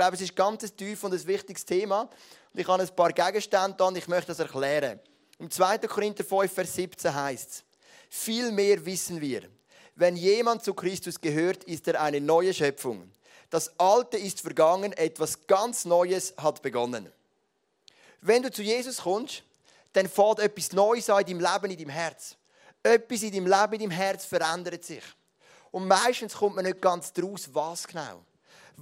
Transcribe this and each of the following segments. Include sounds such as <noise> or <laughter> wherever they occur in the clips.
glaube, es ist ganz ein tief und ein wichtiges Thema. Und ich habe ein paar Gegenstände da und ich möchte das erklären. Im 2. Korinther 5, Vers 17 heißt es, viel mehr wissen wir. Wenn jemand zu Christus gehört, ist er eine neue Schöpfung. Das Alte ist vergangen, etwas ganz Neues hat begonnen. Wenn du zu Jesus kommst, dann fährt etwas Neues an in deinem Leben, in deinem Herz. Etwas in deinem Leben, in deinem Herz verändert sich. Und meistens kommt man nicht ganz draus, was genau.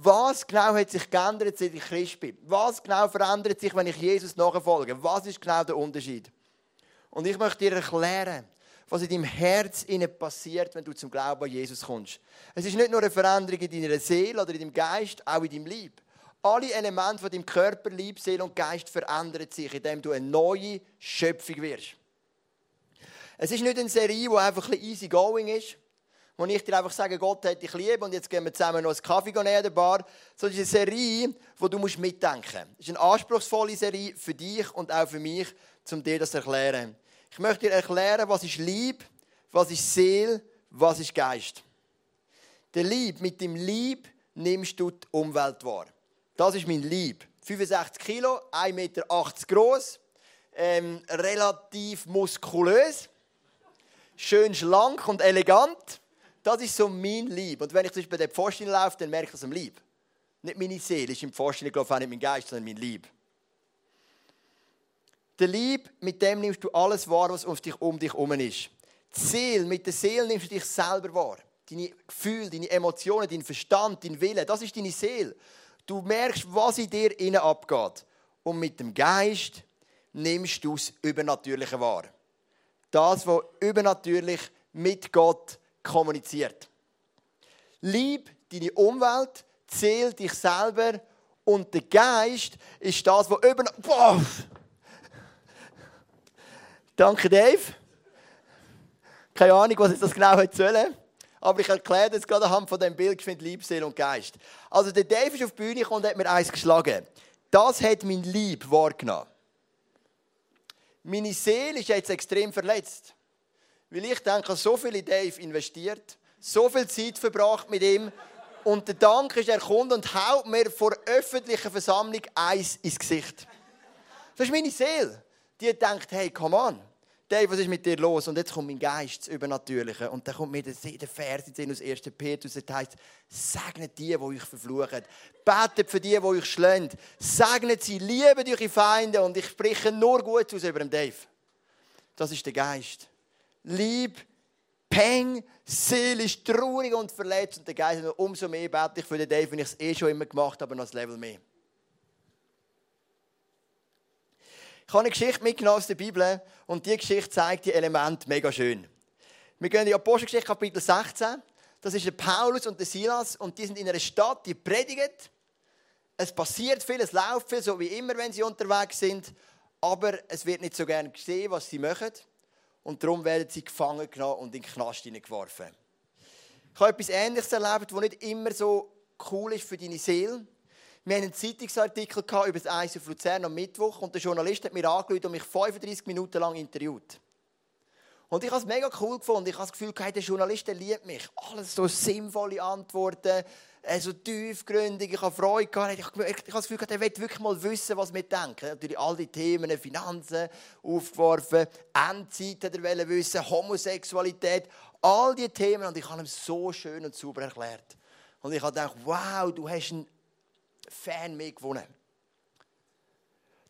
Was genau hat sich geändert, seit ich Christ bin? Was genau verändert sich, wenn ich Jesus nachfolge? Was ist genau der Unterschied? Und ich möchte dir erklären, was in deinem Herz passiert, wenn du zum Glauben an Jesus kommst. Es ist nicht nur eine Veränderung in deiner Seele oder in deinem Geist, auch in deinem Leib. Alle Elemente von deinem Körper, Leib, Seele und Geist verändern sich, indem du eine neue Schöpfung wirst. Es ist nicht eine Serie, die einfach ein easy going ist, wo ich dir einfach sage, Gott hat dich lieb und jetzt gehen wir zusammen noch einen Kaffee nehmen der Bar. Sondern es ist eine Serie, wo du mitdenken musst. Es ist eine anspruchsvolle Serie für dich und auch für mich, um dir das zu erklären. Ich möchte dir erklären, was ist Lieb, was ist Seele, was ist Geist. Der Lieb, mit dem Lieb nimmst du die Umwelt wahr. Das ist mein Lieb. 65 Kilo, 1,80 Meter groß, ähm, relativ muskulös, schön schlank und elegant. Das ist so mein Lieb. Und wenn ich zum Beispiel bei der Pfosten laufe, dann merke ich das am Lieb. Nicht meine Seele ist im Pfosten, ich glaube auch nicht mein Geist, sondern mein Lieb. Der Lieb, mit dem nimmst du alles wahr, was um dich, um dich herum ist. Die Seele, mit der Seele nimmst du dich selber wahr. Deine Gefühle, deine Emotionen, dein Verstand, dein Wille, das ist deine Seele. Du merkst, was in dir innen abgeht. Und mit dem Geist nimmst du das Übernatürliche wahr. Das, was übernatürlich mit Gott kommuniziert. Lieb deine Umwelt, zähl dich selber und der Geist ist das, was über. Boah! Danke, Dave. Keine Ahnung, was ich das genau heute soll. Aber ich erkläre das gerade anhand von dem Bild, finde Lieb, Seele und Geist. Also der Dave ist auf die Bühne gekommen und hat mir eins geschlagen. Das hat mein Lieb wahrgenommen. Meine Seele ist jetzt extrem verletzt. Weil ich denke, so viel in Dave investiert, so viel Zeit verbracht mit ihm. Und der Dank ist, er kommt und haut mir vor öffentlicher Versammlung eins ins Gesicht. Das ist meine Seele. Die denkt, hey, come on. Dave, was ist mit dir los? Und jetzt kommt mein Geist, das Übernatürliche. Und dann kommt mir der, der Vers aus 1. Petrus, das heißt, segnet die, die euch verfluchen. Betet für die, die euch schlönt. Segnet sie, liebet eure Feinde. Und ich spreche nur gut aus über den Dave. Das ist der Geist. Lieb, Peng, seelisch traurig und verletzt. Und der Geist, umso mehr bete ich für den Dave, wenn ich es eh schon immer gemacht habe, noch ein Level mehr. Ich habe eine Geschichte mitgenommen aus der Bibel und diese Geschichte zeigt die Elemente mega schön. Wir gehen in die Apostelgeschichte Kapitel 16. Das ist der Paulus und der Silas und die sind in einer Stadt, die predigen. Es passiert viel, es läuft viel, so wie immer, wenn sie unterwegs sind. Aber es wird nicht so gern gesehen, was sie machen. Und darum werden sie gefangen genommen und in den Knast geworfen. Ich habe etwas Ähnliches erlebt, das nicht immer so cool ist für deine Seele. Wir hatten einen Zeitungsartikel über das Eis auf Luzern am Mittwoch und der Journalist hat mir angerufen und mich 35 Minuten lang interviewt. Und ich habe es mega cool gefunden. Ich habe das Gefühl, der Journalist liebt mich. Alles so sinnvolle Antworten, äh, so tiefgründig. Ich habe Freude gehabt. Ich habe das Gefühl, er will wirklich mal wissen, was wir denken. Natürlich all die Themen, Finanzen aufgeworfen, Endzeit hat er wissen, Homosexualität, all diese Themen. Und ich habe ihm so schön und sauber erklärt. Und ich habe gedacht, wow, du hast einen Fan mehr gewonnen.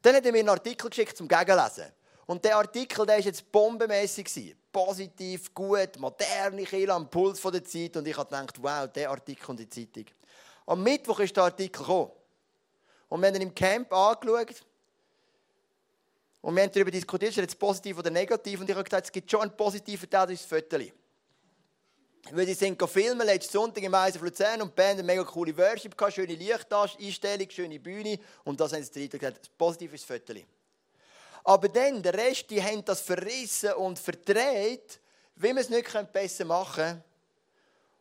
Dann hat er mir einen Artikel geschickt zum Gegenlesen. Und der Artikel der war jetzt bombenmäßig. Positiv, gut, moderne Kirche am Puls der Zeit. Und ich habe gedacht, wow, der Artikel in die Zeitung. Am Mittwoch ist der Artikel gekommen. Und wir haben ihn im Camp angeschaut. Und wir haben darüber diskutiert, ist er jetzt positiv oder negativ. Und ich habe gesagt, es gibt schon einen positiven Teil, das ist das. Weil sie sind filmen letzten Sonntag im Eisen Luzern und die Band eine mega coole Worship gehabt, schöne Lichteinstellung, schöne Bühne und das haben sie gesagt, positiv ist das Foto. Aber dann, der Rest, die haben das verrissen und verdreht, wie man es nicht besser machen können.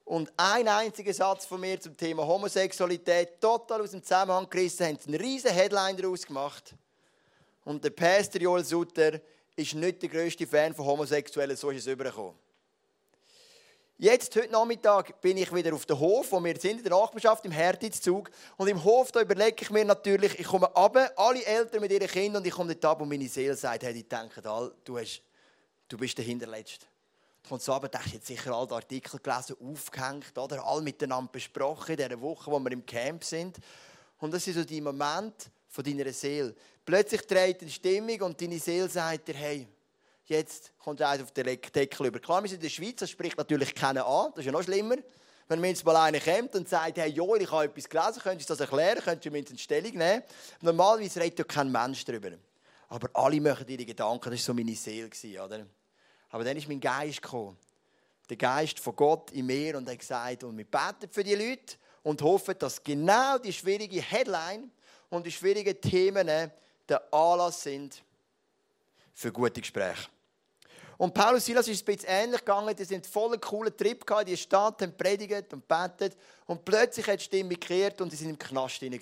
Und ein einziger Satz von mir zum Thema Homosexualität, total aus dem Zusammenhang gerissen, haben einen riesen Headline daraus gemacht. Und der Pastor Joel Sutter ist nicht der grösste Fan von Homosexuellen, so ist es übergekommen. Jetzt, heute Nachmittag, bin ich wieder auf dem Hof, wo wir sind, in der Nachbarschaft, im Herditzug. Und im Hof, da überlege ich mir natürlich, ich komme runter, alle Eltern mit ihren Kindern, und ich komme dort ab und meine Seele sagt, hey, die denken all, du, hast, du bist der Hinterletzte. Du kommst runter, du hast jetzt sicher alle Artikel gelesen, aufgehängt, oder? Alle miteinander besprochen in dieser Woche, wo wir im Camp sind. Und das ist so die Moment von deiner Seele. Plötzlich dreht die Stimmung und deine Seele sagt dir, hey, Jetzt kommt er auf den Deckel über. Klar, wir sind in der Schweiz, das spricht natürlich keiner an. Das ist ja noch schlimmer. Wenn mir jetzt mal einer kommt und sagt, hey Joel, ich habe etwas gelesen, könntest du das erklären, könntest du mir in Stellung nehmen? Normalerweise redet ja kein Mensch darüber. Aber alle machen ihre Gedanken, das war so meine Seele. Oder? Aber dann ist mein Geist gekommen. Der Geist von Gott in mir und er hat gesagt, und wir beten für die Leute und hoffen, dass genau die schwierige Headline und die schwierigen Themen der Anlass sind für gute Gespräche. Und Paulus Silas ist ein bisschen ähnlich gegangen. Die sind voll coolen Trip gehabt, die Stadt, haben predigt und betet. Und plötzlich hat die Stimme gekehrt und sie sind im Knast drin.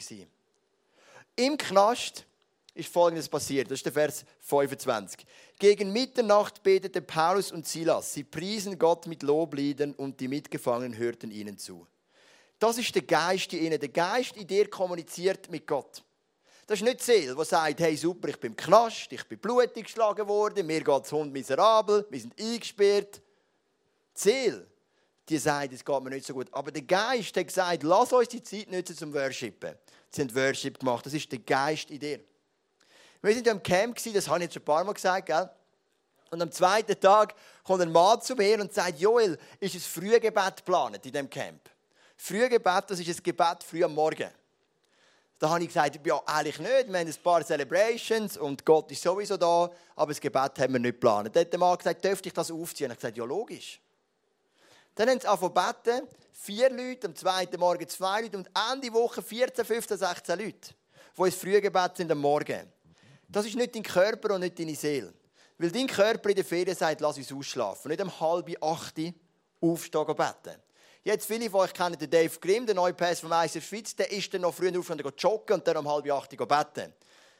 Im Knast ist Folgendes passiert. Das ist der Vers 25. Gegen Mitternacht beteten Paulus und Silas. Sie priesen Gott mit Lobliedern und die Mitgefangenen hörten ihnen zu. Das ist der Geist in ihnen. Der Geist in dir kommuniziert mit Gott. Das ist nicht die Seele, die sagt, hey super, ich bin im Knast, ich bin blutig geschlagen worden, mir geht es Hund miserabel, wir sind eingesperrt. Die Seele, die sagt, es geht mir nicht so gut. Aber der Geist hat gesagt, lass uns die Zeit nutzen zum Worshipen. Sie haben Worship gemacht, das ist der Geist in dir. Wir waren ja im Camp, das habe ich jetzt schon ein paar Mal gesagt, gell? Und am zweiten Tag kommt ein Mann zu mir und sagt, Joel, ist ein Frühgebet geplant in diesem Camp? Frühgebet, das ist ein Gebet früh am Morgen. Da habe ich gesagt, ja, eigentlich nicht. Wir haben ein paar Celebrations und Gott ist sowieso da, aber das Gebet haben wir nicht geplant. Dann hat der Mann gesagt, dürfte ich das aufziehen? Ich habe gesagt, ja, logisch. Dann haben sie angefangen. Vier Leute, am zweiten Morgen zwei Leute und Ende Woche 14, 15, 16 Leute, die ins Frühgebet sind am Morgen. Das ist nicht dein Körper und nicht deine Seele. Weil dein Körper in der Ferien sagt, lass uns ausschlafen. Nicht um halb acht aufstehen und beten. Jetzt viele von euch kennen den Dave Grimm, den neuen Pass vom ICF Schweiz. Der ist dann noch früher auf und joggen und dann um halb acht beten.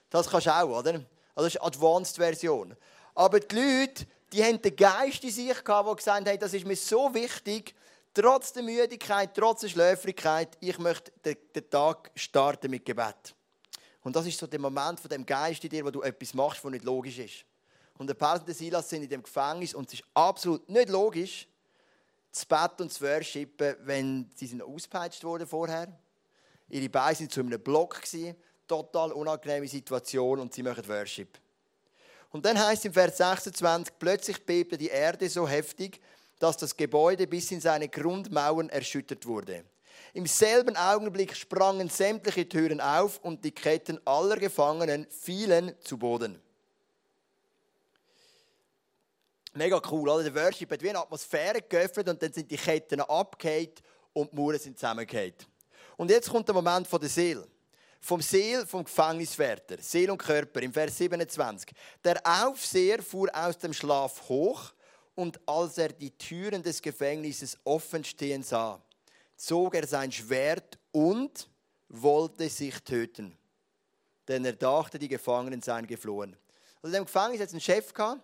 Das kannst du auch, oder? Also das ist die Advanced-Version. Aber die Leute, die haben den Geist in sich gehabt, der gesagt hat, das ist mir so wichtig, trotz der Müdigkeit, trotz der Schläfrigkeit, ich möchte den Tag starten mit Gebet. Und das ist so der Moment von dem Geist in dir, wo du etwas machst, was nicht logisch ist. Und der Paulus und der Silas sind in dem Gefängnis und es ist absolut nicht logisch, zu Bett und zu worshipen, wenn sie sind ausgepeitscht wurden vorher. Ihre Beine waren zu einem Block, gewesen, total unangenehme Situation und sie machen Worship. Und dann heißt im Vers 26, plötzlich bebte die Erde so heftig, dass das Gebäude bis in seine Grundmauern erschüttert wurde. Im selben Augenblick sprangen sämtliche Türen auf und die Ketten aller Gefangenen fielen zu Boden. Mega cool, oder? Der Worship hat wie eine Atmosphäre geöffnet und dann sind die Ketten abgehakt und die Mauern sind zusammengehakt. Und jetzt kommt der Moment von der Seele. Vom Seel, vom Gefängniswärter, Seel und Körper, im Vers 27. Der Aufseher fuhr aus dem Schlaf hoch und als er die Türen des Gefängnisses offen stehen sah, zog er sein Schwert und wollte sich töten. Denn er dachte, die Gefangenen seien geflohen. Also in dem Gefängnis hat es einen Chef gehabt,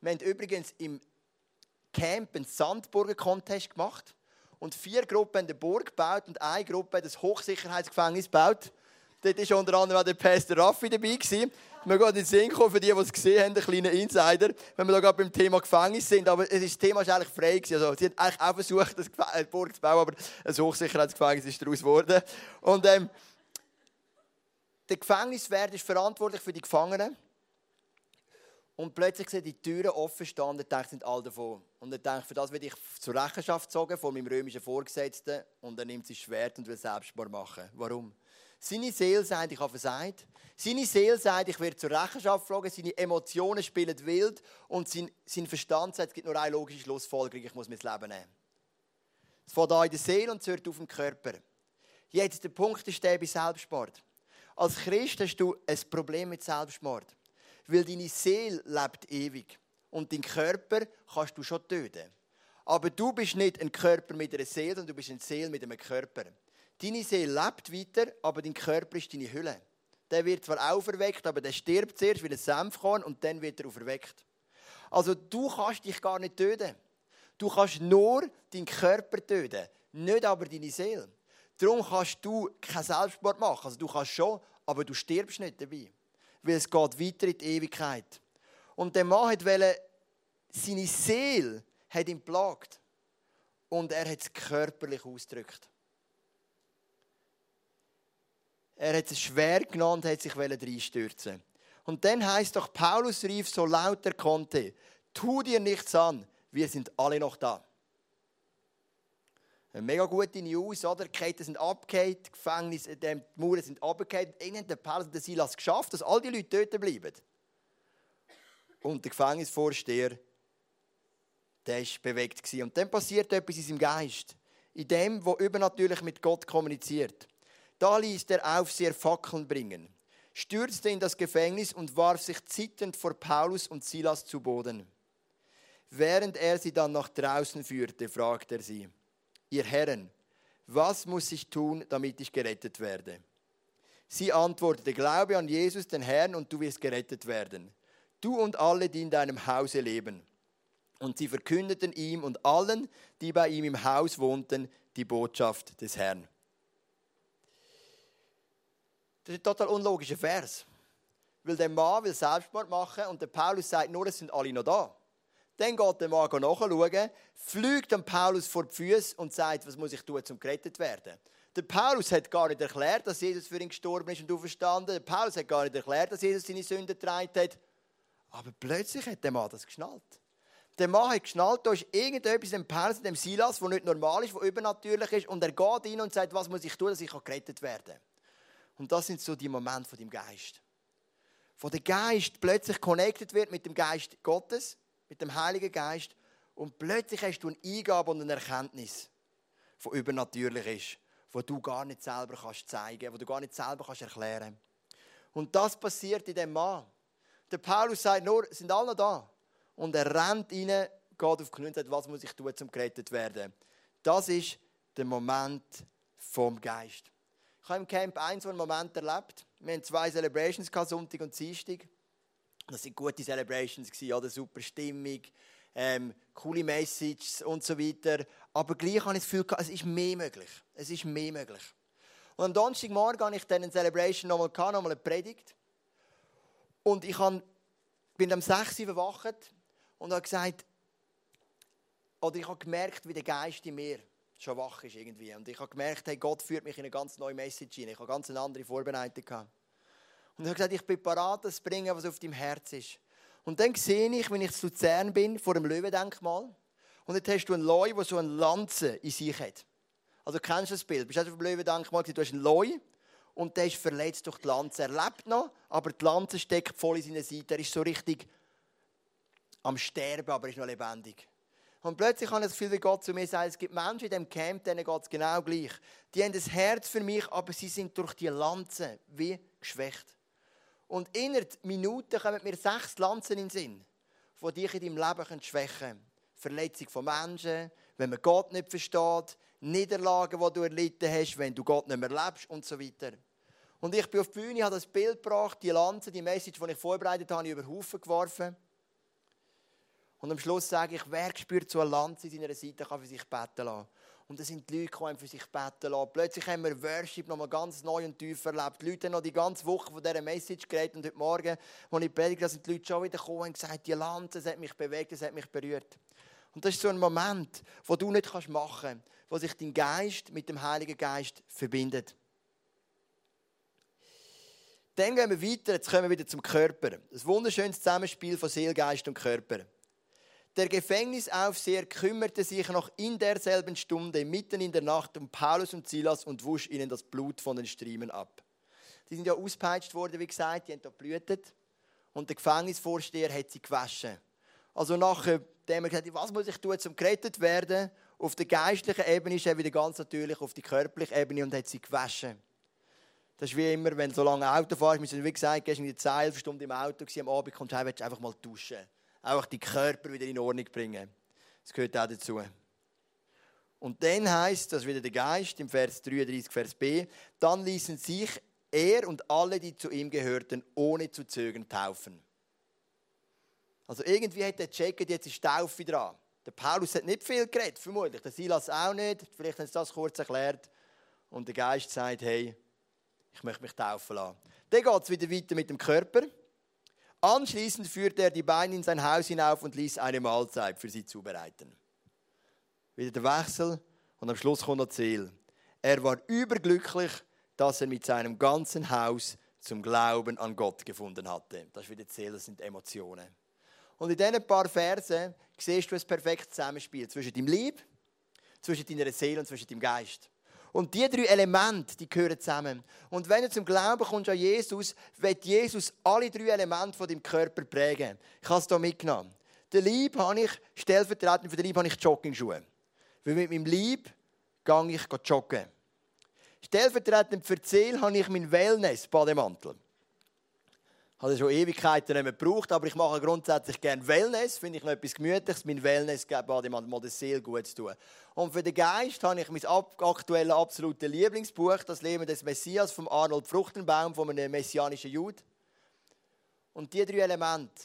wir haben übrigens im Camp einen Sandburgen-Contest gemacht. Und vier Gruppen haben eine Burg gebaut und eine Gruppe hat ein Hochsicherheitsgefängnis gebaut. Dort war unter anderem auch der Pastor Raffi dabei. Gewesen. Wir gehen in den Sinn kommen, für die, die es gesehen haben, ein kleiner Insider, wenn wir da gerade beim Thema Gefängnis sind. Aber das Thema war eigentlich frei. Also, sie haben eigentlich auch versucht, eine Burg zu bauen, aber ein Hochsicherheitsgefängnis ist daraus geworden. Und ähm, der Gefängniswert ist verantwortlich für die Gefangenen. Und plötzlich sehen die Türen offen stehen und denkt, sind alle davon. Und er denkt, für das werde ich zur Rechenschaft gezogen von meinem römischen Vorgesetzten. Und er nimmt sein Schwert und will Selbstmord machen. Warum? Seine Seele sagt, ich habe versagt. Seine Seele sagt, ich werde zur Rechenschaft fragen. Seine Emotionen spielen wild. Und sein, sein Verstand sagt, es gibt nur eine logische Schlussfolgerung, ich muss mein Leben nehmen. Es fängt an in der Seele und es hört auf dem Körper. Jetzt, der Punkt ist der bei Selbstmord. Als Christ hast du ein Problem mit Selbstmord. Weil deine Seele lebt ewig. Und dein Körper kannst du schon töten. Aber du bist nicht ein Körper mit einer Seele, sondern du bist eine Seele mit einem Körper. Deine Seele lebt weiter, aber dein Körper ist deine Hülle. Der wird zwar auferweckt, aber der stirbt zuerst wie ein Senfkorn und dann wird er auferweckt. Also du kannst dich gar nicht töten. Du kannst nur deinen Körper töten, nicht aber deine Seele. Darum kannst du keinen Selbstmord machen. Also du kannst schon, aber du stirbst nicht dabei. Weil es geht weiter in die Ewigkeit. Und der Mann wollte seine Seele hat ihn plagt. Und er hat es körperlich ausgedrückt. Er hat es schwer genommen und hat sich reinstürzen Und dann heißt doch, Paulus rief so laut er konnte, tu dir nichts an, wir sind alle noch da. Eine mega gute News, oder? Die Ketten sind abgehakt, die Gefängnisse, die Mauern sind abgehakt. Irgendwie hat der Paulus und der Silas geschafft, dass all die Leute dort bleiben. Und der Gefängnisvorsteher, der war bewegt. Und dann passiert etwas in seinem Geist. In dem, wo übernatürlich mit Gott kommuniziert. Da ließ der Aufseher Fackeln bringen, stürzte in das Gefängnis und warf sich zitternd vor Paulus und Silas zu Boden. Während er sie dann nach draußen führte, fragte er sie, ihr Herren, was muss ich tun, damit ich gerettet werde? Sie antwortete, glaube an Jesus, den Herrn, und du wirst gerettet werden. Du und alle, die in deinem Hause leben. Und sie verkündeten ihm und allen, die bei ihm im Haus wohnten, die Botschaft des Herrn. Das ist ein total unlogischer Vers. Weil der Mann will Selbstmord machen und der Paulus sagt nur, es sind alle noch da. Dann geht der Mann nachschauen, fliegt dem Paulus vor die Füße und sagt, was muss ich tun, um gerettet werden. Der Paulus hat gar nicht erklärt, dass Jesus für ihn gestorben ist und auferstanden. Der Paulus hat gar nicht erklärt, dass Jesus seine Sünden getragen hat. Aber plötzlich hat der Mann das geschnallt. Der Mann hat geschnallt, da ist irgendetwas im Paulus, dem Silas, das nicht normal ist, das übernatürlich ist. Und er geht rein und sagt, was muss ich tun, dass ich gerettet werden kann. Und das sind so die Momente von dem Geist. Wo der Geist plötzlich connected wird mit dem Geist Gottes mit dem Heiligen Geist und plötzlich hast du eine Eingabe und eine Erkenntnis, die übernatürlich ist, wo du gar nicht selber kannst zeigen, wo du gar nicht selber kannst erklären. Und das passiert in dem Mann. Der Paulus sagt nur, sind alle da. Und er rennt rein, geht auf die und sagt, was muss ich tun, um gerettet werden. Das ist der Moment vom Geist. Ich habe im Camp einen so einen Moment erlebt. Wir haben zwei Celebrations, Sonntag und Dienstag. Das sind gute Celebrations, oder? super Stimmung, ähm, coole Messages und so weiter. Aber gleich habe ich das Gefühl, es ist mehr möglich. Es ist mehr möglich. Und am Donnerstagmorgen habe ich dann eine Celebration nochmal nochmal eine Predigt. Und ich habe, bin am 6 Uhr verwacht und habe gesagt, oder ich habe gemerkt, wie der Geist in mir schon wach ist irgendwie. Und ich habe gemerkt, hey, Gott führt mich in eine ganz neue Message hinein. Ich habe ganz eine andere Vorbereitung gehabt. Und er hat gesagt, ich bin parat, das zu bringen, was auf deinem Herz ist. Und dann sehe ich, wenn ich zu Luzern bin, vor dem Löwendenkmal. Und dort hast du einen Leu, der so eine Lanze in sich hat. Also kennst du das Bild? Bist du auf dem Löwendenkmal Du hast einen Leu und der ist verletzt durch die Lanze. Er lebt noch, aber die Lanze steckt voll in seiner Seite. Er ist so richtig am Sterben, aber er ist noch lebendig. Und plötzlich habe ich das Gefühl, wie Gott zu mir sagt, es gibt Menschen in diesem Camp, denen geht es genau gleich. Die haben das Herz für mich, aber sie sind durch die Lanze wie geschwächt. Und innerhalb Minuten kommen mir sechs Lanzen in den Sinn, die dich in deinem Leben schwächen können. Verletzung von Menschen, wenn man Gott nicht versteht, Niederlagen, die du erlitten hast, wenn du Gott nicht mehr lebst und so weiter. Und ich bin auf die Bühne, habe das Bild gebracht, die Lanze, die Message, die ich vorbereitet habe, über den Haufen geworfen. Und am Schluss sage ich, wer spürt so eine Lanze in seiner Seite, kann für sich beten lassen. Und dann sind die Leute gekommen, für sich beten lassen. Plötzlich haben wir Worship nochmal ganz neu und tief erlebt. Die Leute haben noch die ganze Woche von dieser Message geredet. Und heute Morgen, als ich predige, sind die Leute schon wieder gekommen und gesagt, die Lanze, das hat mich bewegt, das hat mich berührt. Und das ist so ein Moment, wo du nicht machen kannst, wo sich dein Geist mit dem Heiligen Geist verbindet. Dann gehen wir weiter, jetzt kommen wir wieder zum Körper. Das wunderschönes Zusammenspiel von Seele, Geist und Körper. Der Gefängnisaufseher kümmerte sich noch in derselben Stunde, mitten in der Nacht, um Paulus und Silas und wusch ihnen das Blut von den Striemen ab. Die sind ja auspeitscht worden, wie gesagt, die haben da blühtet. Und der Gefängnisvorsteher hat sie gewaschen. Also nachdem er gesagt hat, was muss ich tun, um gerettet werden, auf der geistlichen Ebene ist er wieder ganz natürlich auf die körperliche Ebene und hat sie gewaschen. Das ist wie immer, wenn du so lange Auto fährst, sind wie gesagt, gestern die 10 Stunden im Auto, am Abend kommst du willst einfach mal duschen auch die Körper wieder in Ordnung bringen. Das gehört auch dazu. Und dann heißt das wieder der Geist im Vers 33, Vers B, dann ließen sich er und alle, die zu ihm gehörten, ohne zu zögern taufen. Also irgendwie hat er gecheckt, jetzt ist Taufe dran. Der Paulus hat nicht viel geredet, vermutlich. Der Silas auch nicht. Vielleicht haben sie das kurz erklärt. Und der Geist sagt, hey, ich möchte mich taufen lassen. Dann geht es wieder weiter mit dem Körper. Anschließend führte er die Beine in sein Haus hinauf und ließ eine Mahlzeit für sie zubereiten. Wieder der Wechsel und am Schluss kommt das Ziel. Er war überglücklich, dass er mit seinem ganzen Haus zum Glauben an Gott gefunden hatte. Das ist wieder das Ziel, das sind Emotionen. Und in diesen paar Versen siehst du ein perfektes Zusammenspiel zwischen deinem Lieb, zwischen deiner Seele und zwischen deinem Geist. Und diese drei Elemente, die gehören zusammen. Und wenn du zum Glauben kommst an Jesus, wird Jesus alle drei Elemente von deinem Körper prägen. Ich habe es hier mitgenommen. Der Lieb habe ich, stellvertretend für den Lieb habe ich Joggingschuhe. Weil mit meinem Lieb gehe ich joggen. Stellvertretend für die Seele habe ich meinen Wellness-Bademantel. Habe schon Ewigkeiten nicht mehr gebraucht, aber ich mache grundsätzlich gerne Wellness, finde ich noch etwas Gemütliches. Mein Wellness-Bademantel mal der Seele gut zu tun. Und für den Geist habe ich mein aktuelles absolutes Lieblingsbuch, das Leben des Messias von Arnold Fruchtenbaum, von einem messianischen Jude. Und diese drei Elemente,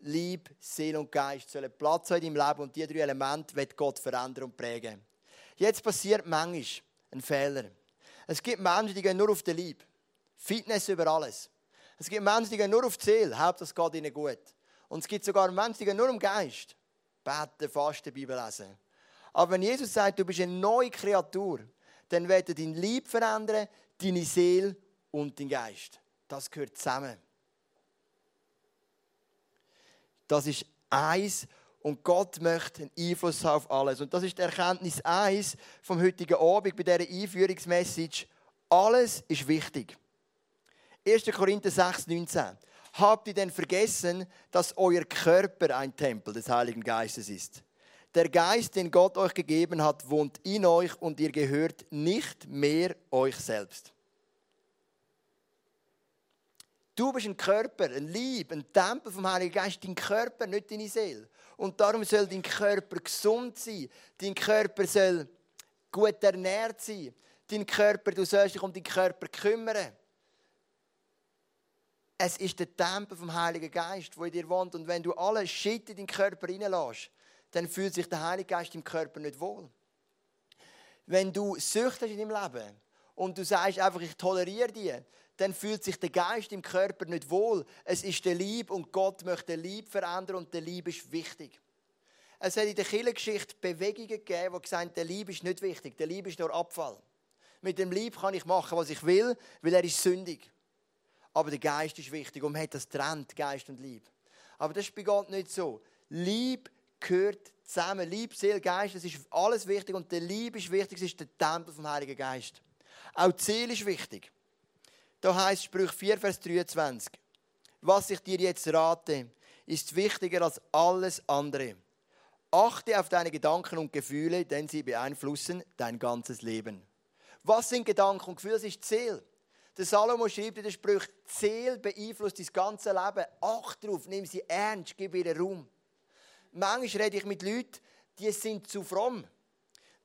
Lieb, Seele und Geist, sollen Platz haben in deinem Leben und diese drei Elemente wird Gott verändern und prägen. Jetzt passiert manchmal ein Fehler. Es gibt Menschen, die gehen nur auf den Lieb. Fitness über alles. Es gibt Menschen, die gehen nur auf die Seele. Hauptsache es geht ihnen gut. Und es gibt sogar Menschen, die gehen nur um Geist. Beten, fasten, Bibel lesen. Aber wenn Jesus sagt, du bist eine neue Kreatur, dann wird er dein Lieb verändern, deine Seele und dein Geist. Das gehört zusammen. Das ist eins und Gott möchte einen Einfluss auf alles. Und das ist die Erkenntnis eins vom heutigen Abend bei dieser Einführungsmessage. Alles ist wichtig. 1. Korinther 6, 19. Habt ihr denn vergessen, dass euer Körper ein Tempel des Heiligen Geistes ist? Der Geist, den Gott euch gegeben hat, wohnt in euch und ihr gehört nicht mehr euch selbst. Du bist ein Körper, ein Lieb, ein Tempel vom Heiligen Geist, dein Körper, nicht deine Seele. Und darum soll dein Körper gesund sein. Dein Körper soll gut ernährt sein. Dein Körper, du sollst dich um deinen Körper kümmern. Es ist der Tempel vom Heiligen Geist, wo in dir wohnt. Und wenn du alle Shit in deinen Körper reinlässt, dann fühlt sich der Heilige Geist im Körper nicht wohl. Wenn du Sucht hast in deinem Leben und du sagst einfach, ich toleriere die, dann fühlt sich der Geist im Körper nicht wohl. Es ist der Lieb und Gott möchte den Lieb verändern und der Lieb ist wichtig. Es hat in der Kirchengeschichte Bewegungen gegeben, die gesagt haben, der Lieb ist nicht wichtig, der Lieb ist nur Abfall. Mit dem Lieb kann ich machen, was ich will, weil er ist sündig. Aber der Geist ist wichtig und man hat das trennt, Geist und Lieb. Aber das ist bei Gott nicht so. Lieb gehört zusammen. Lieb, Seele, Geist, das ist alles wichtig und der Lieb ist wichtig, das ist der Tempel vom Heiligen Geist. Auch die Seele ist wichtig. Da heißt Sprüch 4, Vers 23. Was ich dir jetzt rate, ist wichtiger als alles andere. Achte auf deine Gedanken und Gefühle, denn sie beeinflussen dein ganzes Leben. Was sind Gedanken und Gefühle? Das ist die Seele. Der Salomo schreibt in den Sprüchen, Seele beeinflusst dein ganze Leben. Acht darauf, nimm sie ernst, gib ihr Raum. Manchmal rede ich mit Leuten, die sind zu fromm.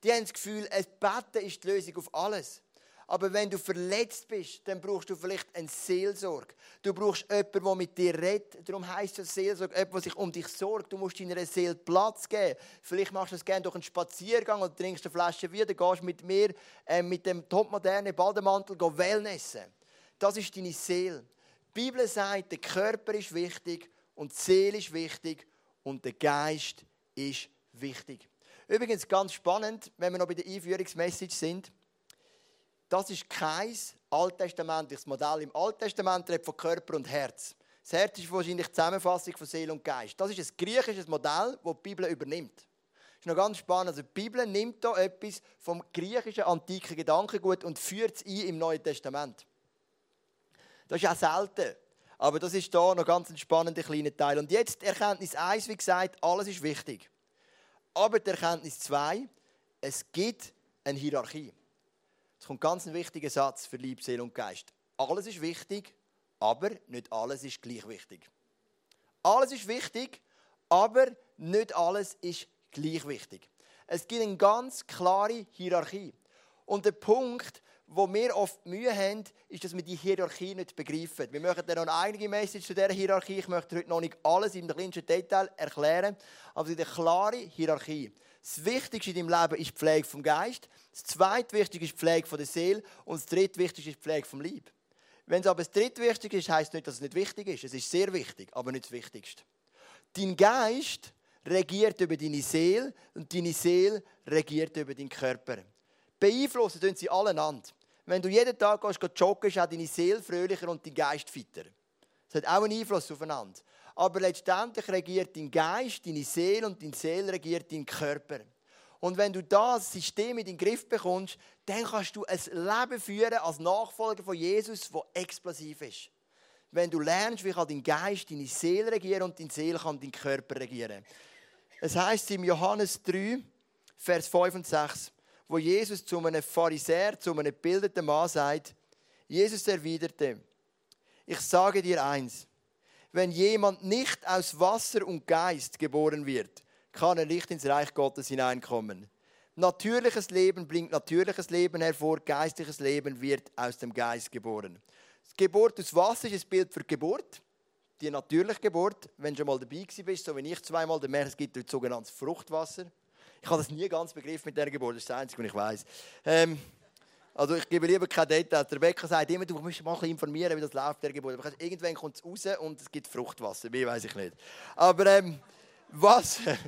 Die haben das Gefühl, ein Betten ist die Lösung auf alles. Aber wenn du verletzt bist, dann brauchst du vielleicht eine Seelsorge. Du brauchst jemanden, der mit dir redet. Darum heisst es Seelsorge, jemand, der sich um dich sorgt. Du musst deiner Seele Platz geben. Vielleicht machst du es gerne durch einen Spaziergang oder trinkst eine Flasche dann gehst mit mir äh, mit dem topmodernen Bademantel Wellnessen. Das ist deine Seele. Die Bibel sagt, der Körper ist wichtig und die Seele ist wichtig und der Geist ist wichtig. Übrigens ganz spannend, wenn wir noch bei der Einführungsmessage sind. Das ist kein alttestamentliches Modell. Im Alttestament redet von Körper und Herz. Das Herz ist wahrscheinlich die Zusammenfassung von Seele und Geist. Das ist ein griechisches Modell, das die Bibel übernimmt. Das ist noch ganz spannend. Also die Bibel nimmt hier etwas vom griechischen antiken Gedankengut und führt es ein im Neuen Testament. Das ist auch selten. Aber das ist hier noch ganz ein spannender kleiner Teil. Und jetzt Erkenntnis 1, wie gesagt, alles ist wichtig. Aber die Erkenntnis 2, es gibt eine Hierarchie. Es kommt ganz ein wichtiger Satz für Liebe, Seele und Geist. Alles ist wichtig, aber nicht alles ist gleich wichtig. Alles ist wichtig, aber nicht alles ist gleich wichtig. Es gibt eine ganz klare Hierarchie. Und der Punkt, wo wir oft Mühe haben, ist, dass wir die Hierarchie nicht begreifen. Wir machen dann noch eine eigene Message zu dieser Hierarchie. Ich möchte heute noch nicht alles im kleinsten Detail erklären, aber es ist eine klare Hierarchie. Das Wichtigste in deinem Leben ist die Pflege vom Geist. Das zweitwichtigste ist die Pflege der Seele. Und das drittwichtigste ist die Pflege vom Leib. Wenn es aber das drittwichtigste ist, heisst nicht, dass es nicht wichtig ist. Es ist sehr wichtig, aber nicht das Wichtigste. Dein Geist regiert über deine Seele und deine Seele regiert über deinen Körper. Beeinflussen tun sie alleeinander. Wenn du jeden Tag gehst, joggen, ist auch deine Seele fröhlicher und dein Geist fitter. Das hat auch einen Einfluss aufeinander. Aber letztendlich regiert dein Geist, deine Seele und deine Seele regiert deinen Körper. Und wenn du das System in den Griff bekommst, dann kannst du ein Leben führen als Nachfolger von Jesus, das explosiv ist. Wenn du lernst, wie kann dein Geist deine Seele regieren und deine Seele kann deinen Körper regieren. Es heißt im Johannes 3, Vers 5 und 6, wo Jesus zu einem Pharisäer, zu einem gebildeten Mann sagt, Jesus erwiderte, ich sage dir eins, wenn jemand nicht aus Wasser und Geist geboren wird, kann er nicht ins Reich Gottes hineinkommen. Natürliches Leben bringt natürliches Leben hervor, geistliches Leben wird aus dem Geist geboren. Die Geburt aus Wasser ist ein Bild für die Geburt, die natürliche Geburt. Wenn du schon mal dabei bist, so wie ich zweimal, dann merkst du, es gibt sogenanntes Fruchtwasser. Ich habe das nie ganz begriffen mit dieser Geburt, das ist das Einzige, was ich weiß. Ähm, also ich gebe lieber keine Details. Der Rebecca sagt immer, du musst mal informieren, wie das läuft, der Geburt. Aber irgendwann kommt es raus und es gibt Fruchtwasser, mehr weiß ich nicht. Aber ähm, was, <laughs> ein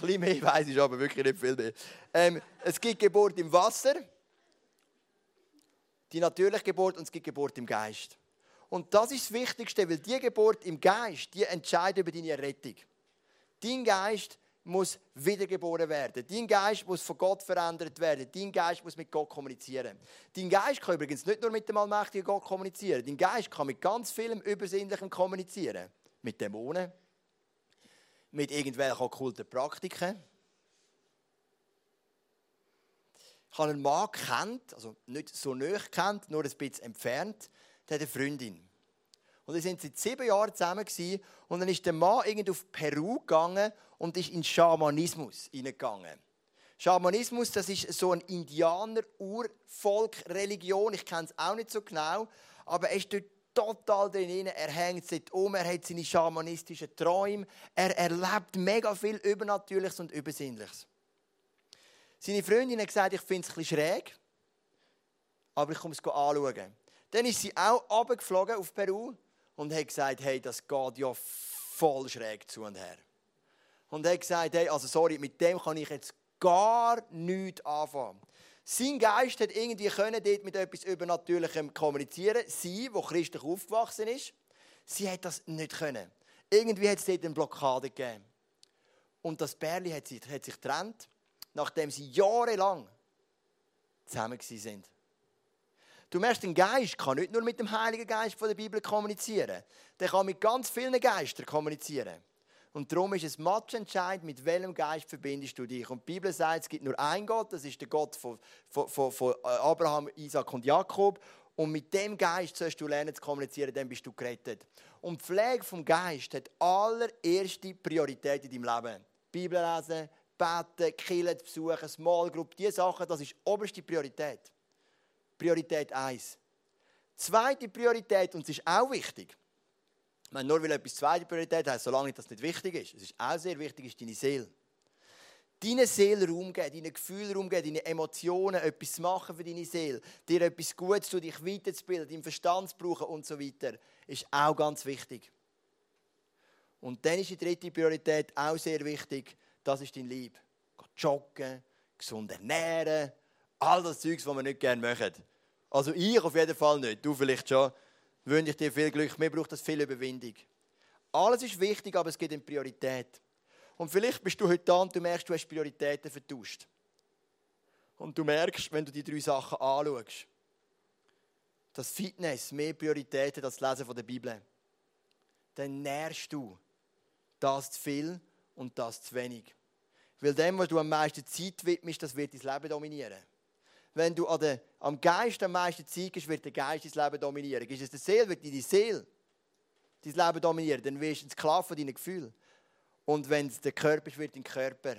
bisschen mehr weiß ich aber wirklich nicht viel mehr. Ähm, es gibt Geburt im Wasser, die natürliche Geburt und es gibt Geburt im Geist. Und das ist das Wichtigste, weil die Geburt im Geist, die entscheidet über deine Rettung. Dein Geist muss wiedergeboren werden. Dein Geist muss von Gott verändert werden. Dein Geist muss mit Gott kommunizieren. Dein Geist kann übrigens nicht nur mit dem allmächtigen Gott kommunizieren. Dein Geist kann mit ganz vielem Übersinnlichem kommunizieren. Mit Dämonen, mit irgendwelchen okkulten Praktiken. Ich habe einen Mann kennt, also nicht so nah kennt, nur ein bisschen entfernt, der hat eine Freundin. Und die sind seit sieben Jahren zusammen gewesen, und dann ist der Mann irgendwie auf Peru gegangen und ist in Schamanismus hineingegangen. Schamanismus, das ist so ein Indianer-Urvolk-Religion. Ich kenne es auch nicht so genau, aber er ist dort total drin. Er hängt sich um, er hat seine schamanistischen Träume, er erlebt mega viel Übernatürliches und Übersinnliches. Seine Freundin hat gesagt, ich finde es ein schräg, aber ich komme es anschauen. Dann ist sie auch runtergeflogen auf Peru und hat gesagt, hey, das geht ja voll schräg zu und her. Und hat gesagt, hey, also sorry, mit dem kann ich jetzt gar nichts anfangen. Sein Geist hat irgendwie können dort mit etwas Übernatürlichem kommunizieren. Sie, wo christlich aufgewachsen ist, sie hat das nicht können. Irgendwie hat es dort eine Blockade gegeben. Und das Bärli hat sich, hat sich getrennt, nachdem sie jahrelang zusammen sind. Du merkst, ein Geist kann nicht nur mit dem Heiligen Geist von der Bibel kommunizieren. Der kann mit ganz vielen Geistern kommunizieren. Und darum ist es matchentscheidend, mit welchem Geist verbindest du dich. Und die Bibel sagt, es gibt nur einen Gott, das ist der Gott von, von, von Abraham, Isaac und Jakob. Und mit dem Geist sollst du lernen zu kommunizieren, dann bist du gerettet. Und die Pflege vom Geist hat allererste Priorität in deinem Leben. Bibel lesen, beten, Kirche besuchen, Small Group, diese Sachen, das ist oberste Priorität. Priorität 1. Zweite Priorität, und es ist auch wichtig, meine, nur weil etwas zweite Priorität heißt, solange das nicht wichtig ist, es ist auch sehr wichtig, ist deine Seele. Deine Seele Raum geben, deine Gefühle Raum geben, deine Emotionen, etwas machen für deine Seele, dir etwas Gutes zu dich weiterzubilden, deinen Verstand zu brauchen und so weiter, ist auch ganz wichtig. Und dann ist die dritte Priorität auch sehr wichtig, das ist dein Lieb. Joggen, gesund ernähren, all das Zeugs, was wir nicht gerne machen. Also ich auf jeden Fall nicht. Du vielleicht schon. Wünsche ich dir viel Glück. Mir braucht das viel Überwindung. Alles ist wichtig, aber es gibt eine Priorität. Und vielleicht bist du heute da und du merkst, du hast Prioritäten vertauscht. Und du merkst, wenn du die drei Sachen anschaust, dass Fitness mehr Priorität hat als das Lesen der Bibel, dann nährst du das zu viel und das zu wenig. Weil dem, was du am meisten Zeit widmest, das wird dein Leben dominieren wenn du an der, am Geist am meisten Zeit gibst, wird der Geist dein Leben dominieren. Gibst es der Seele, wird deine Seele dein Leben dominieren. Dann wirst du ein Sklave von deinen Gefühlen. Und wenn es der Körper ist, wird dein Körper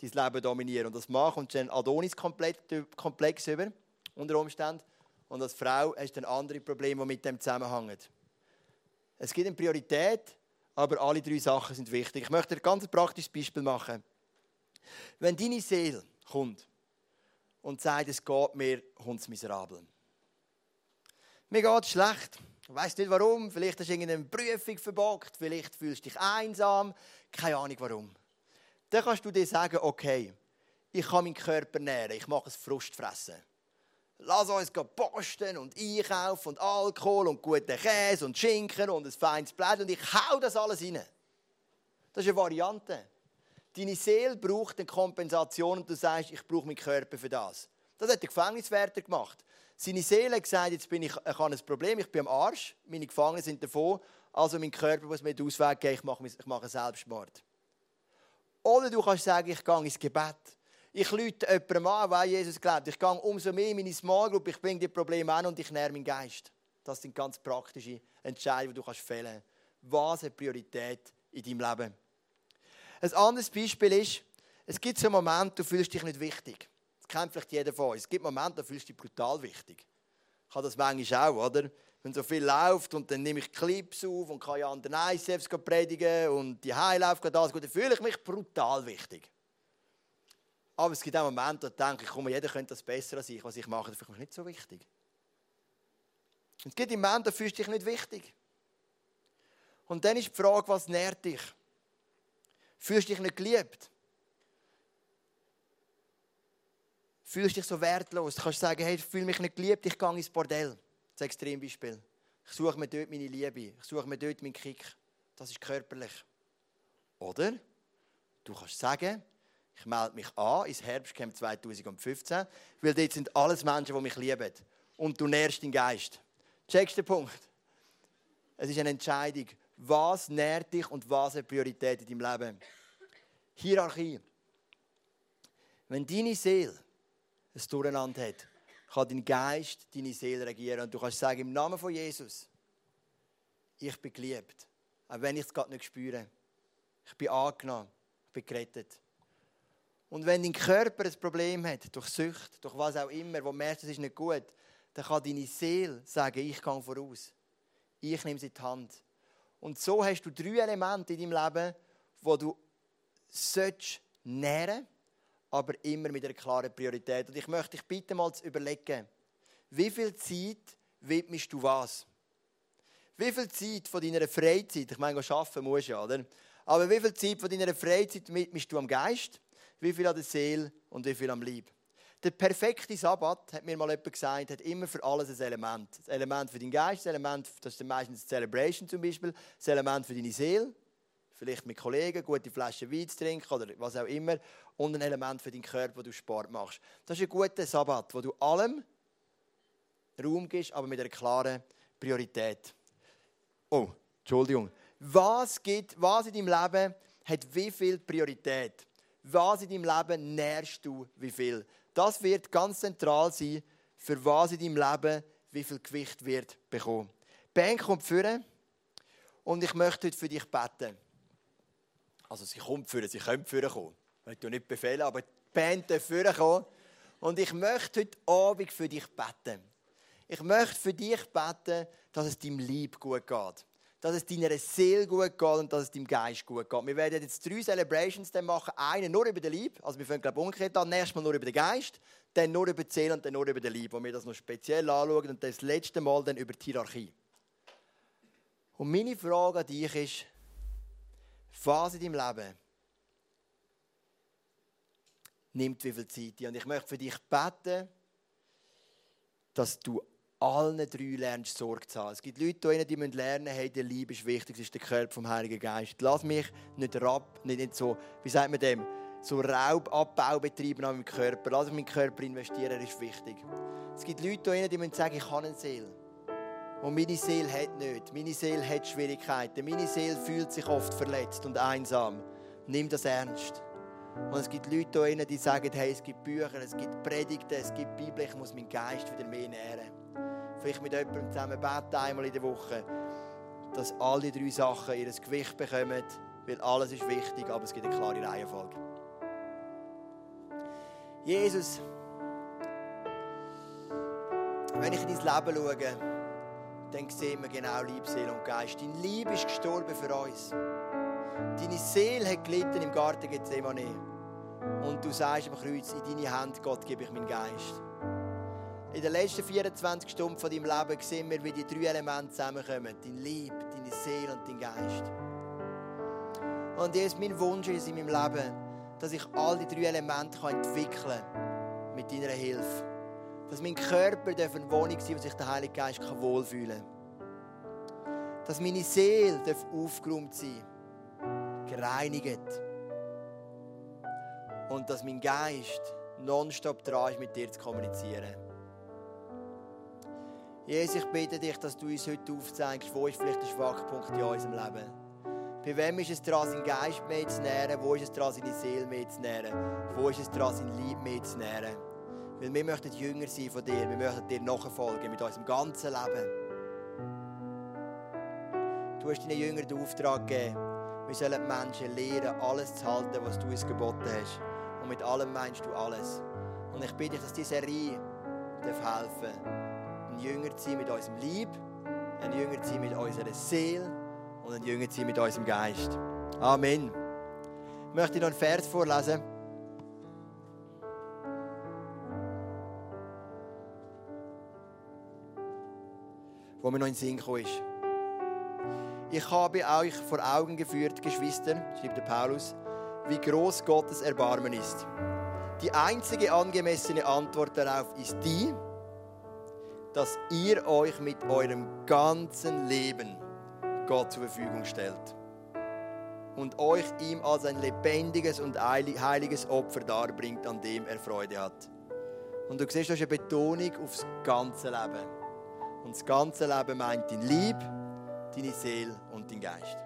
dein Leben dominieren. Und das macht und dann Adonis-Komplex über, unter Umständen. Und als Frau hast du dann andere Probleme, die mit dem zusammenhängen. Es gibt eine Priorität, aber alle drei Sachen sind wichtig. Ich möchte ein ganz praktisches Beispiel machen. Wenn deine Seele kommt und sagt, es geht mir hundsmiserabel. Mir geht es schlecht. Ich weiss nicht warum. Vielleicht hast du irgendeine Prüfung verbockt. Vielleicht fühlst du dich einsam. Keine Ahnung warum. Dann kannst du dir sagen, okay, ich kann meinen Körper nähren. Ich mache es Frustfressen. Lass uns posten und einkaufen und Alkohol und guten Käse und Schinken und ein feines Blatt und ich hau das alles rein. Das ist eine Variante. Deine Seele braucht eine Kompensation und du sagst, ich brauche meinen Körper für das. Das hat der Gefängniswärter gemacht. Seine Seele hat gesagt, jetzt bin ich, ich habe ein Problem, ich bin am Arsch, meine Gefangenen sind davon, also mein Körper muss mir den Ausweg geben, ich mache, ich mache Selbstmord. Oder du kannst sagen, ich gehe ins Gebet. Ich lüte jemandem an, weil Jesus glaubt. Ich gehe umso mehr in meine Small Group, ich bringe die Probleme an und ich nähre meinen Geist. Das sind ganz praktische Entscheidungen, die du fällen kannst. Was hat Priorität in deinem Leben? Ein anderes Beispiel ist, es gibt so Momente, du fühlst dich nicht wichtig. Das kennt vielleicht jeder von uns. Es gibt Momente, da fühlst du dich brutal wichtig. Ich habe das manchmal auch, oder? Wenn so viel läuft und dann nehme ich Clips auf und kann ja an den ICFs predigen und die Highlife gut, dann fühle ich mich brutal wichtig. Aber es gibt auch Momente, da denke ich, komm, jeder könnte das besser als ich. Was ich mache, das ist nicht so wichtig. Und es gibt Momente, da fühlst du dich nicht wichtig. Und dann ist die Frage, was nährt dich? Fühlst dich nicht geliebt? Fühlst dich so wertlos? Du kannst sagen, hey, ich fühle mich nicht geliebt, ich gehe ins Bordell. Das Extrembeispiel. Ich suche mir dort meine Liebe. Ich suche mir dort meinen Kick. Das ist körperlich. Oder du kannst sagen, ich melde mich an ins Herbstcamp 2015, weil dort sind alles Menschen, die mich lieben. Und du nährst den Geist. Checkst den Punkt? Es ist eine Entscheidung. Was nährt dich und was hat Priorität in deinem Leben? Hierarchie. Wenn deine Seele ein Durcheinander hat, kann dein Geist deine Seele regieren. Und du kannst sagen, im Namen von Jesus, ich bin geliebt. Auch wenn ich es gerade nicht spüre. Ich bin angenommen. Ich bin gerettet. Und wenn dein Körper ein Problem hat, durch Sucht, durch was auch immer, wo merkst, es ist nicht gut, dann kann deine Seele sagen, ich gehe voraus. Ich nehme sie in die Hand. Und so hast du drei Elemente in deinem Leben, wo du sollst nähren aber immer mit einer klaren Priorität. Und ich möchte dich bitten, mal zu überlegen, wie viel Zeit widmest du was? Wie viel Zeit von deiner Freizeit, ich meine, arbeiten musst ja, oder? Aber wie viel Zeit von deiner Freizeit widmest du am Geist? wie viel an der Seele und wie viel am Leib. Der perfekte Sabbat, hat mir mal jemand gesagt, hat immer für alles ein Element. Das Element für deinen Geist, das Element, das ist meistens Celebration zum Beispiel, das Element für deine Seele, vielleicht mit Kollegen, gute Flaschen Wein zu trinken oder was auch immer, und ein Element für deinen Körper, wo du Sport machst. Das ist ein guter Sabbat, wo du allem Raum gibst, aber mit einer klaren Priorität. Oh, Entschuldigung. Was, gibt, was in deinem Leben hat wie viel Priorität? was in deinem Leben nährst du, wie viel. Das wird ganz zentral sein, für was in deinem Leben wie viel Gewicht wird bekommen. Die Band kommt führen und ich möchte heute für dich beten. Also sie kommt führen, sie können führen kommen. Ich will nicht befehlen, aber die Band darf führen kommen. Und ich möchte heute Abend für dich beten. Ich möchte für dich beten, dass es deinem Lieb gut geht dass es deiner Seele gut geht und dass es deinem Geist gut geht. Wir werden jetzt drei Celebrations dann machen. Eine nur über den Lieb, also wir fangen glaube ich umgekehrt an. Nächstes Mal nur über den Geist, dann nur über die Seele und dann nur über den Lieb, wo wir das noch speziell anschauen und das letzte Mal dann über die Hierarchie. Und meine Frage an dich ist, was in deinem Leben nimmt wie viel Zeit Und ich möchte für dich beten, dass du allen drei lernst Sorge zu haben. Es gibt Leute, die lernen hey, die Liebe ist wichtig, das ist der Körper vom Heiligen Geist. Lass mich nicht rab, nicht, nicht so, wie sagt man dem, so Raubabbau betreiben an meinem Körper. Lass mich meinen Körper investieren, er ist wichtig. Es gibt Leute, die müssen sagen, ich habe eine Seele. Und meine Seele hat nicht. Meine Seele hat Schwierigkeiten. Meine Seele fühlt sich oft verletzt und einsam. Nimm das ernst. Und es gibt Leute, die sagen, hey, es gibt Bücher, es gibt Predigten, es gibt Bibel, ich muss meinen Geist wieder mehr nähren vielleicht mit jemandem zusammen beten, einmal in der Woche, dass alle drei Sachen ihr Gewicht bekommen, weil alles ist wichtig, aber es gibt eine klare Reihenfolge. Jesus, Wenn ich in dein Leben schaue, dann sehen wir genau Liebe, Seele und Geist. Dein Liebe ist gestorben für uns. Deine Seele hat gelitten im Garten Gethsemane. Und du sagst am Kreuz, in deine Hand, Gott, gebe ich meinen Geist. In den letzten 24 Stunden von deinem Leben sehen wir, wie die drei Elemente zusammenkommen. Dein Liebe, deine Seele und dein Geist. Und jetzt mein Wunsch ist in meinem Leben, dass ich all die drei Elemente entwickeln kann mit deiner Hilfe. Dass mein Körper eine Wohnung sein darf, wo sich der Heilige Geist wohlfühlen kann. Dass meine Seele aufgeräumt sein darf, gereinigt. Und dass mein Geist nonstop dran ist, mit dir zu kommunizieren. Jesus, ich bitte dich, dass du uns heute aufzeigst, wo ist vielleicht der Schwachpunkt in unserem Leben. Bei wem ist es dran, seinen Geist mehr zu nähren? Wo ist es dran, seine Seele mehr zu nähren? Wo ist es dran, sein Lieb mehr zu nähren? Weil wir möchten Jünger sein von dir. Wir möchten dir nachfolgen mit unserem ganzen Leben. Du hast deinen Jüngern den Auftrag gegeben, wir sollen die Menschen lehren, alles zu halten, was du uns geboten hast. Und mit allem meinst du alles. Und ich bitte dich, dass diese Serie helfen darf, ein Jünger zu sein mit unserem Lieb, ein Jünger zu sein mit unserer Seele und ein Jünger zu sein mit unserem Geist. Amen. Ich möchte noch einen Vers vorlesen. wo mir noch in den Sinn kam. Ich habe euch vor Augen geführt, Geschwister, schreibt der Paulus, wie groß Gottes Erbarmen ist. Die einzige angemessene Antwort darauf ist die, dass ihr euch mit eurem ganzen Leben Gott zur Verfügung stellt und euch ihm als ein lebendiges und heiliges Opfer darbringt, an dem er Freude hat. Und du siehst, das ist eine Betonung aufs ganze Leben. Und das ganze Leben meint dein Lieb, deine Seele und dein Geist.